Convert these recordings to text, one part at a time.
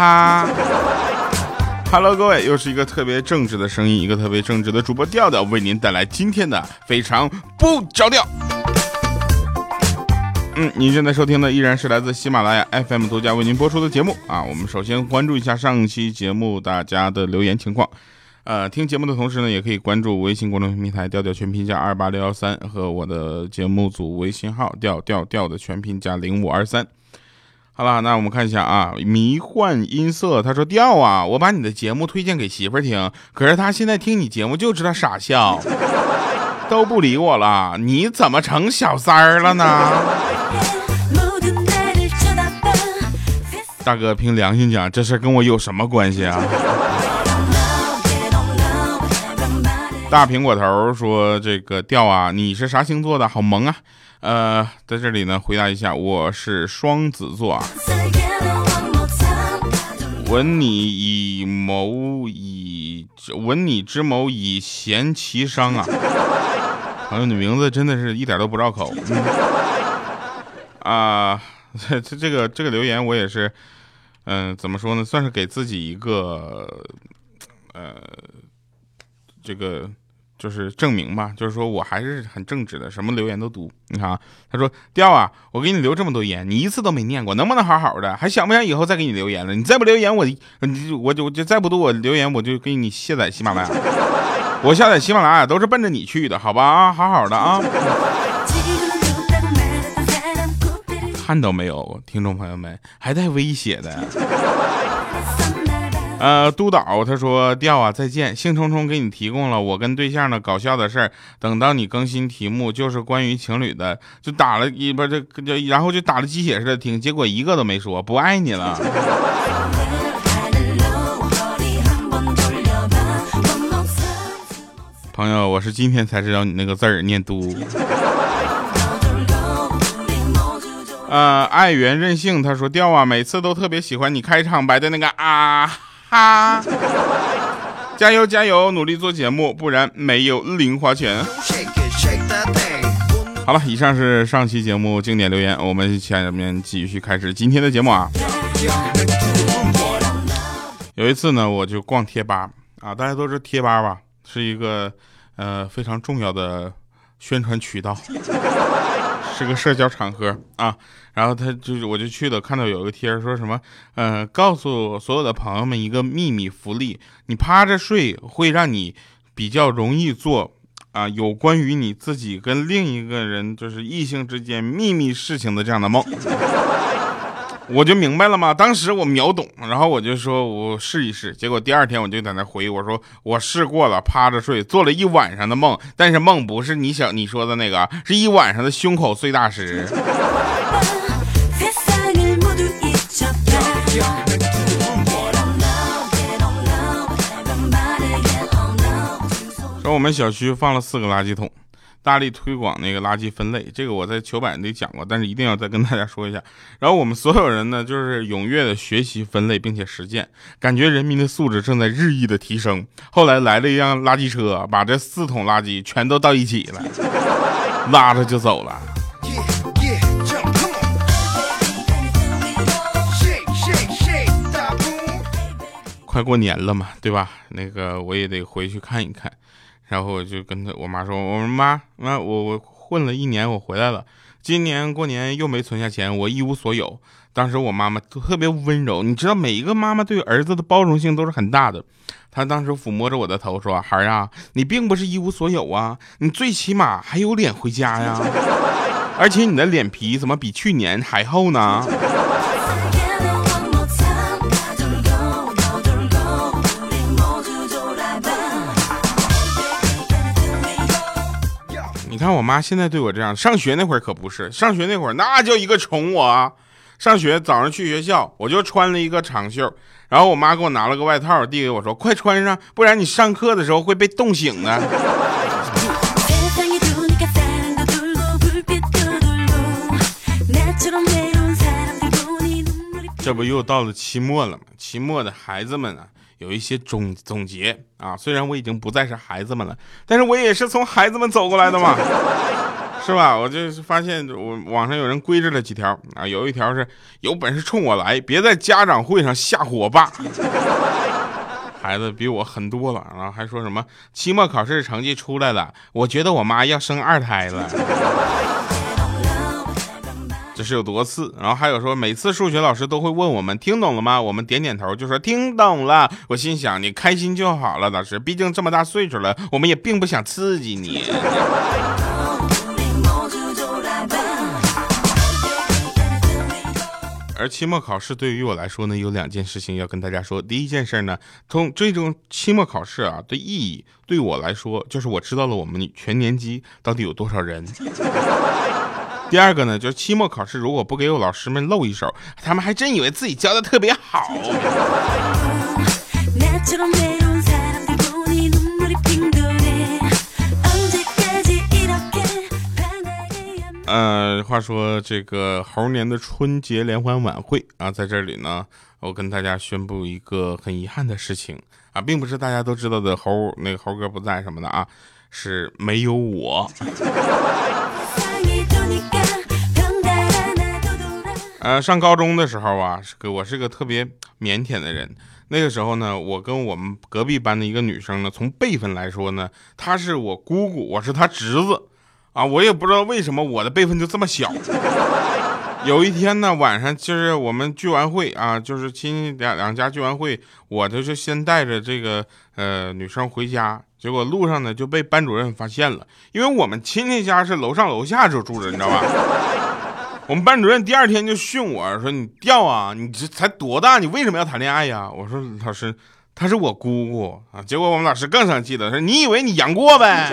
哈。Hello，各位，又是一个特别正直的声音，一个特别正直的主播调调，为您带来今天的非常不着调。嗯，您正在收听的依然是来自喜马拉雅 FM 独家为您播出的节目啊。我们首先关注一下上期节目大家的留言情况。呃，听节目的同时呢，也可以关注微信公众平台“调调全拼加二八六幺三”和我的节目组微信号“调调调”的全拼加零五二三。好了，那我们看一下啊，迷幻音色，他说调啊，我把你的节目推荐给媳妇儿听，可是他现在听你节目就知道傻笑，都不理我了，你怎么成小三儿了呢？大哥，凭良心讲，这事跟我有什么关系啊？大苹果头说这个调啊，你是啥星座的？好萌啊！呃，在这里呢，回答一下，我是双子座啊。闻你以谋以闻你之谋以贤其商啊，朋友，你名字真的是一点都不绕口。啊，这这这个这个留言我也是，嗯，怎么说呢，算是给自己一个，呃，这个。就是证明吧，就是说我还是很正直的，什么留言都读。你看啊，他说调啊，我给你留这么多言，你一次都没念过，能不能好好的？还想不想以后再给你留言了？你再不留言，我你我就我就再不读我留言，我就给你卸载喜马拉雅。我下载喜马拉雅都是奔着你去的，好吧啊，好好的啊。看到没有，听众朋友们，还带威胁的。呃，督导他说调啊，再见，兴冲冲给你提供了我跟对象的搞笑的事儿，等到你更新题目就是关于情侣的，就打了一不这就然后就打了鸡血似的听，结果一个都没说，不爱你了。朋友，我是今天才知道你那个字儿念嘟。呃，爱媛任性他说调啊，每次都特别喜欢你开场白的那个啊。哈，加油加油，努力做节目，不然没有零花钱。好了，以上是上期节目经典留言，我们下面继续开始今天的节目啊。有一次呢，我就逛贴吧啊，大家都知道贴吧吧，是一个呃非常重要的宣传渠道。这个社交场合啊，然后他就是我就去了，看到有一个贴说什么，呃，告诉所有的朋友们一个秘密福利，你趴着睡会让你比较容易做啊有关于你自己跟另一个人就是异性之间秘密事情的这样的梦。我就明白了吗？当时我秒懂，然后我就说我试一试。结果第二天我就在那回我说我试过了，趴着睡，做了一晚上的梦，但是梦不是你想你说的那个，是一晚上的胸口碎大石。说我们小区放了四个垃圾桶。大力推广那个垃圾分类，这个我在糗版里讲过，但是一定要再跟大家说一下。然后我们所有人呢，就是踊跃的学习分类，并且实践，感觉人民的素质正在日益的提升。后来来了一辆垃圾车，把这四桶垃圾全都倒一起了，拉着就走了。快过年了嘛，对吧？那个我也得回去看一看。然后我就跟他我妈说：“我说妈妈，我我混了一年，我回来了。今年过年又没存下钱，我一无所有。”当时我妈妈特别温柔，你知道，每一个妈妈对儿子的包容性都是很大的。她当时抚摸着我的头说：“孩儿啊，你并不是一无所有啊，你最起码还有脸回家呀，而且你的脸皮怎么比去年还厚呢？”你看我妈现在对我这样，上学那会儿可不是，上学那会儿那叫一个宠我啊！上学早上去学校，我就穿了一个长袖，然后我妈给我拿了个外套递给我说：“快穿上，不然你上课的时候会被冻醒的。”这不又到了期末了吗？期末的孩子们啊。有一些总总结啊，虽然我已经不再是孩子们了，但是我也是从孩子们走过来的嘛。是吧？我就是发现我网上有人规制了几条啊，有一条是有本事冲我来，别在家长会上吓唬我爸。孩子比我狠多了，然后还说什么期末考试成绩出来了，我觉得我妈要生二胎了。这是有多次？然后还有说每次数学老师都会问我们听懂了吗？我们点点头就说听懂了。我心想你开心就好了，老师，毕竟这么大岁数了，我们也并不想刺激你。而期末考试对于我来说呢，有两件事情要跟大家说。第一件事呢，从这种期末考试啊的意义，对我来说就是我知道了我们全年级到底有多少人。第二个呢，就是期末考试如果不给我老师们露一手，他们还真以为自己教的特别好。呃，话说这个猴年的春节联欢晚会啊，在这里呢，我跟大家宣布一个很遗憾的事情啊，并不是大家都知道的猴那个猴哥不在什么的啊，是没有我。呃，上高中的时候啊，是个我是个特别腼腆的人。那个时候呢，我跟我们隔壁班的一个女生呢，从辈分来说呢，她是我姑姑，我是她侄子。啊，我也不知道为什么我的辈分就这么小。有一天呢，晚上就是我们聚完会啊，就是亲戚两两家聚完会，我就是先带着这个呃女生回家，结果路上呢就被班主任发现了，因为我们亲戚家是楼上楼下就住着，你知道吧？我们班主任第二天就训我说：“你掉啊，你这才多大，你为什么要谈恋爱呀？”我说：“老师，她是我姑姑啊。”结果我们老师更生气了，说：“你以为你杨过呗？”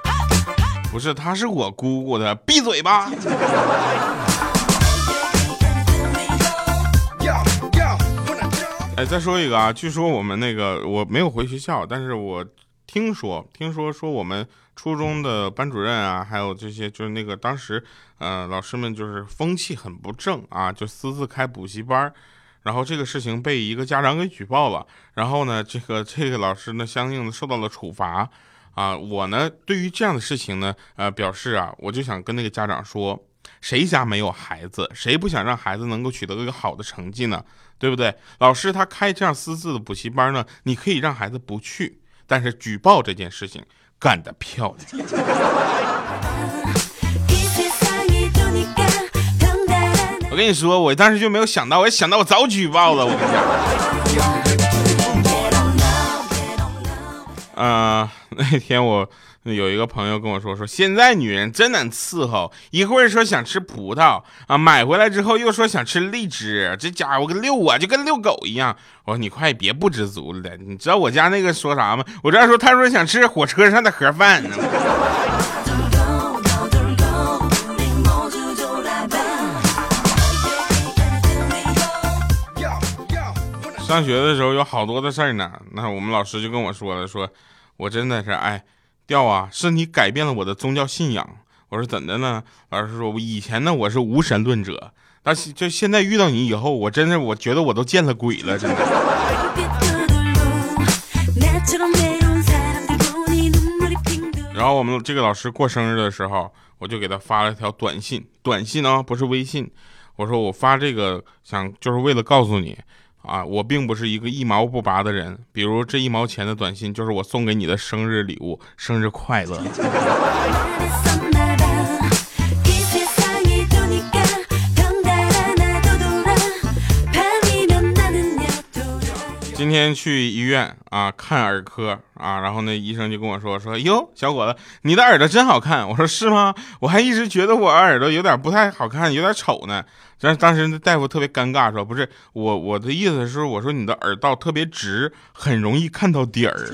不是，她是我姑姑的，闭嘴吧！哎，再说一个啊，据说我们那个我没有回学校，但是我听说听说说我们初中的班主任啊，还有这些就是那个当时呃老师们就是风气很不正啊，就私自开补习班，然后这个事情被一个家长给举报了，然后呢这个这个老师呢相应的受到了处罚。啊，我呢，对于这样的事情呢，呃，表示啊，我就想跟那个家长说，谁家没有孩子，谁不想让孩子能够取得一个好的成绩呢？对不对？老师他开这样私自的补习班呢，你可以让孩子不去，但是举报这件事情干得漂亮。我跟你说，我当时就没有想到，我想到我早举报了，我跟你讲。啊 那天我有一个朋友跟我说，说现在女人真难伺候，一会儿说想吃葡萄啊，买回来之后又说想吃荔枝，这家伙跟遛我就跟遛狗一样。我说你快别不知足了，你知道我家那个说啥吗？我这说他说想吃火车上的盒饭。上学的时候有好多的事儿呢，那我们老师就跟我说了，说我真的是哎，掉啊，是你改变了我的宗教信仰。我说怎的呢？老师说，我以前呢我是无神论者，但是就现在遇到你以后，我真的我觉得我都见了鬼了，真的。然后我们这个老师过生日的时候，我就给他发了条短信，短信啊不是微信，我说我发这个想就是为了告诉你。啊，我并不是一个一毛不拔的人。比如这一毛钱的短信，就是我送给你的生日礼物，生日快乐。今天去医院啊看耳科啊，然后那医生就跟我说说哟，小伙子，你的耳朵真好看。我说是吗？我还一直觉得我耳朵有点不太好看，有点丑呢。但是当时那大夫特别尴尬，说不是我我的意思是我说你的耳道特别直，很容易看到底儿。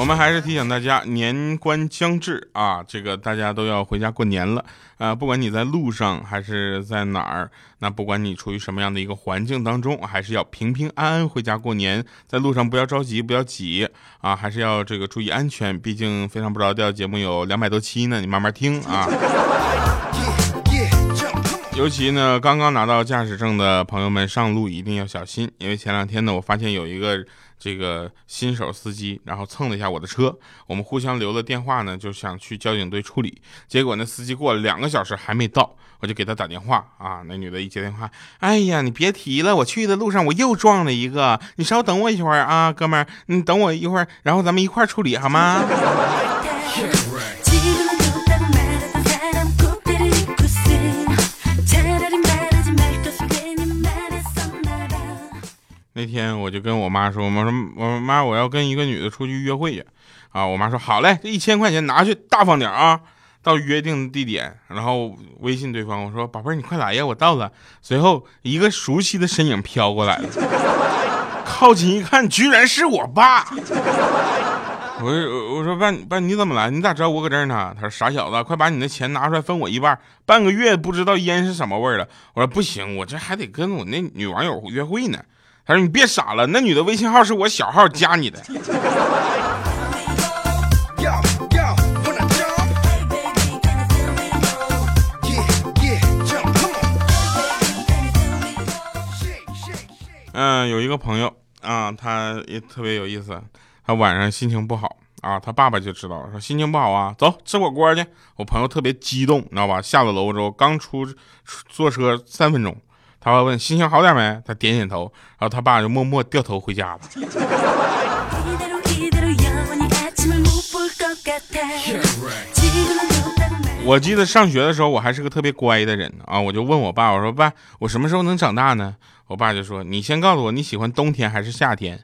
我们还是提醒大家，年关将至啊，这个大家都要回家过年了啊！不管你在路上还是在哪儿，那不管你处于什么样的一个环境当中，还是要平平安安回家过年。在路上不要着急，不要挤啊，还是要这个注意安全。毕竟非常不着调节目有两百多期呢，你慢慢听啊。尤其呢，刚刚拿到驾驶证的朋友们上路一定要小心，因为前两天呢，我发现有一个这个新手司机，然后蹭了一下我的车，我们互相留了电话呢，就想去交警队处理，结果那司机过了两个小时还没到，我就给他打电话啊，那女的一接电话，哎呀，你别提了，我去的路上我又撞了一个，你稍等我一会儿啊，哥们儿，你等我一会儿，然后咱们一块儿处理好吗？那天我就跟我妈说，我说我说妈，我要跟一个女的出去约会去，啊，我妈说好嘞，这一千块钱拿去，大方点啊。到约定的地点，然后微信对方，我说宝贝儿，你快来呀，我到了。随后一个熟悉的身影飘过来了，靠近一看，居然是我爸。我说我说爸爸你怎么来？你咋知道我搁这儿呢？他说傻小子，快把你的钱拿出来分我一半。半个月不知道烟是什么味儿了。我说不行，我这还得跟我那女网友约会呢。他说：“你别傻了，那女的微信号是我小号加你的。”嗯，有一个朋友啊，他也特别有意思。他晚上心情不好啊，他爸爸就知道了，说心情不好啊，走吃火锅去。我朋友特别激动，你知道吧？下了楼之后，刚出坐车三分钟。他爸问心情好点没？他点点头，然后他爸就默默掉头回家了。我记得上学的时候，我还是个特别乖的人啊，我就问我爸，我说爸，我什么时候能长大呢？我爸就说，你先告诉我你喜欢冬天还是夏天。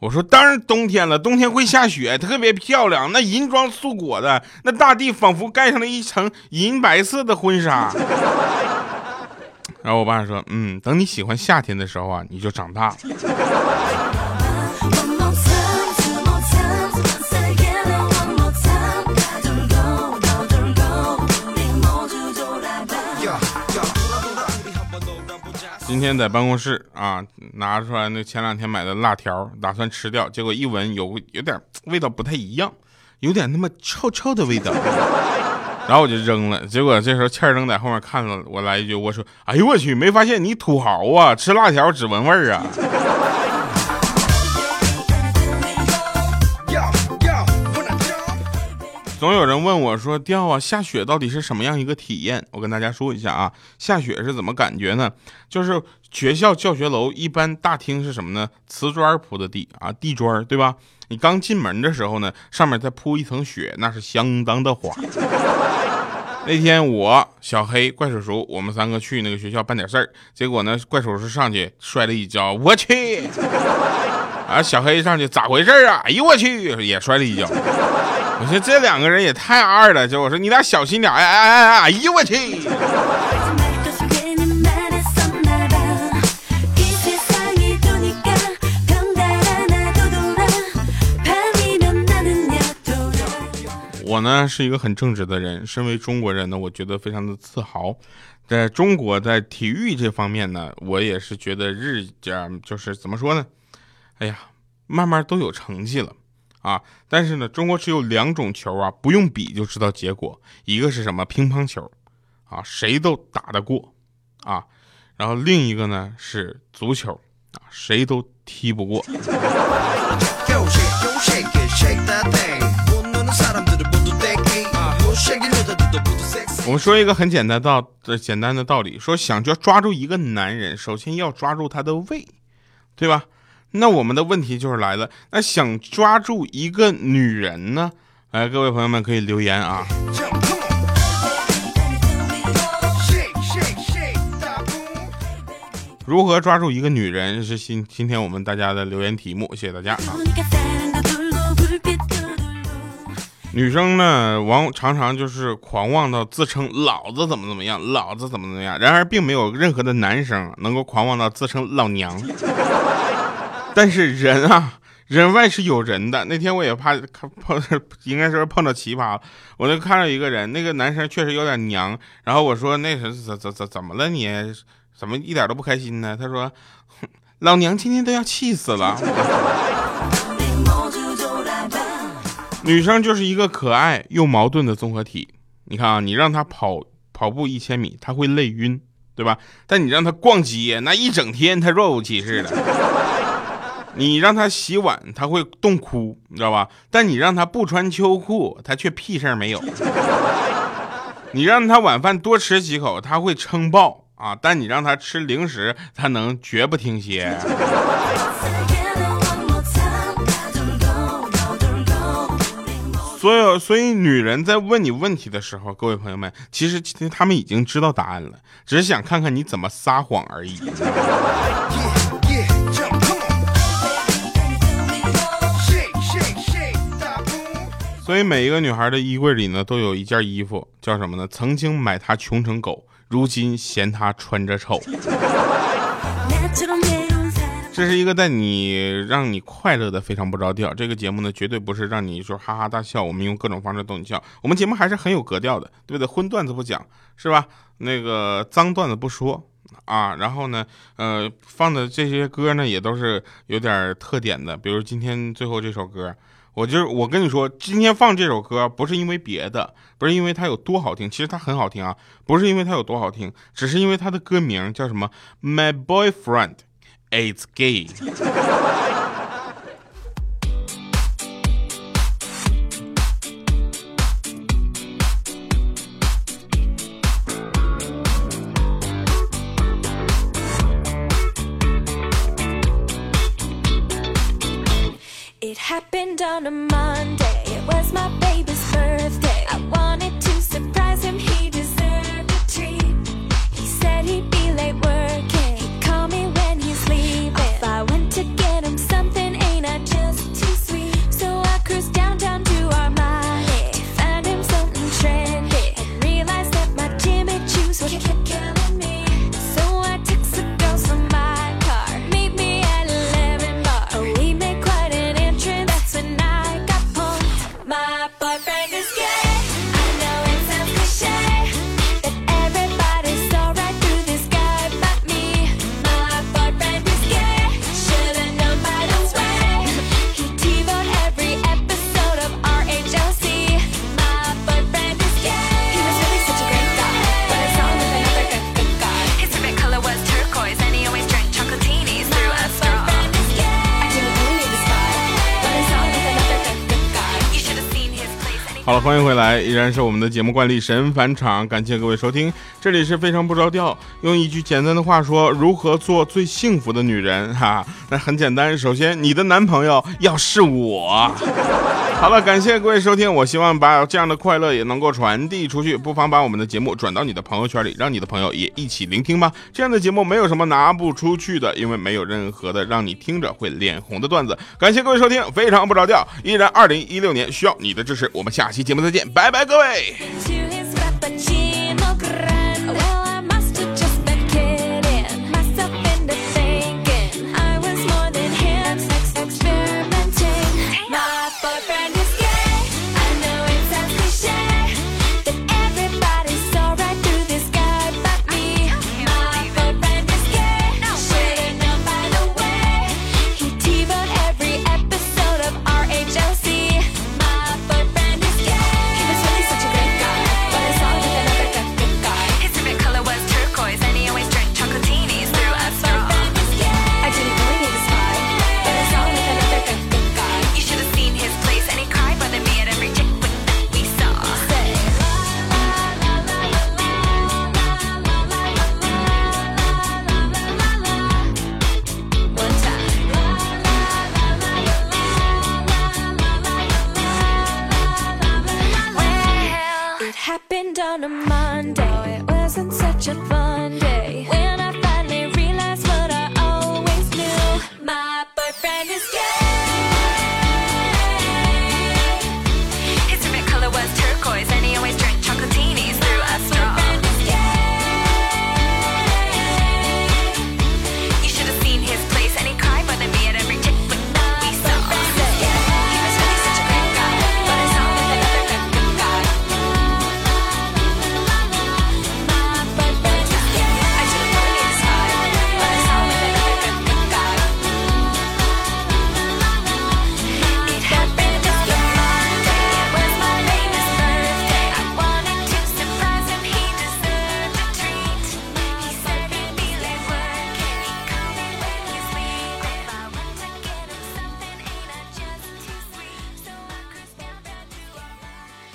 我说当然冬天了，冬天会下雪，特别漂亮，那银装素裹的，那大地仿佛盖上了一层银白色的婚纱。然后我爸说：“嗯，等你喜欢夏天的时候啊，你就长大了。”今天在办公室啊，拿出来那前两天买的辣条，打算吃掉，结果一闻有有点味道不太一样，有点那么臭臭的味道。然后我就扔了，结果这时候欠儿扔在后面看了我来一句，我说：“哎呦我去，没发现你土豪啊，吃辣条只闻味儿啊。”总有人问我说：“掉啊，下雪到底是什么样一个体验？”我跟大家说一下啊，下雪是怎么感觉呢？就是学校教学楼一般大厅是什么呢？瓷砖铺的地啊，地砖对吧？你刚进门的时候呢，上面再铺一层雪，那是相当的滑。那天我小黑怪叔叔，我们三个去那个学校办点事儿，结果呢，怪叔叔上去摔了一跤，我去！啊，小黑上去咋回事啊？哎呦我去，也摔了一跤。我说这两个人也太二了，就我说你俩小心点，哎哎哎哎，哎呦我去！我呢是一个很正直的人，身为中国人呢，我觉得非常的自豪。在中国，在体育这方面呢，我也是觉得日渐就是怎么说呢？哎呀，慢慢都有成绩了啊。但是呢，中国只有两种球啊，不用比就知道结果。一个是什么？乒乓球啊，谁都打得过啊。然后另一个呢是足球啊，谁都踢不过。我们说一个很简单道的简单的道理，说想要抓住一个男人，首先要抓住他的胃，对吧？那我们的问题就是来了，那想抓住一个女人呢？来，各位朋友们可以留言啊。如何抓住一个女人是今今天我们大家的留言题目，谢谢大家啊。女生呢，往常常就是狂妄到自称老子怎么怎么样，老子怎么怎么样。然而，并没有任何的男生能够狂妄到自称老娘。但是人啊，人外是有人的。那天我也怕碰，应该是碰到奇葩了。我就看到一个人，那个男生确实有点娘。然后我说：“那是怎怎怎怎么了？你怎么一点都不开心呢？”他说：“老娘今天都要气死了。” 女生就是一个可爱又矛盾的综合体。你看啊，你让她跑跑步一千米，她会累晕对吧？但你让她逛街，那一整天她若无其事的。你让她洗碗，她会冻哭，你知道吧？但你让她不穿秋裤，她却屁事儿没有。你让她晚饭多吃几口，她会撑爆啊！但你让她吃零食，她能绝不停歇。所有，所以女人在问你问题的时候，各位朋友们，其实其实他们已经知道答案了，只是想看看你怎么撒谎而已。所以每一个女孩的衣柜里呢，都有一件衣服，叫什么呢？曾经买她穷成狗，如今嫌她穿着丑。这是一个带你让你快乐的非常不着调。这个节目呢，绝对不是让你说哈哈大笑。我们用各种方式逗你笑。我们节目还是很有格调的，对不对？荤段子不讲，是吧？那个脏段子不说啊。然后呢，呃，放的这些歌呢，也都是有点特点的。比如今天最后这首歌。我就是我跟你说，今天放这首歌不是因为别的，不是因为它有多好听，其实它很好听啊，不是因为它有多好听，只是因为它的歌名叫什么？My boyfriend is on a Monday. It was my baby's birthday. I wanted to surprise him. 好了，欢迎回来，依然是我们的节目惯例神返场，感谢各位收听，这里是非常不着调。用一句简单的话说，如何做最幸福的女人？哈，那很简单，首先你的男朋友要是我。好了，感谢各位收听，我希望把这样的快乐也能够传递出去，不妨把我们的节目转到你的朋友圈里，让你的朋友也一起聆听吧。这样的节目没有什么拿不出去的，因为没有任何的让你听着会脸红的段子。感谢各位收听，非常不着调，依然二零一六年需要你的支持，我们下期节目再见，拜拜，各位。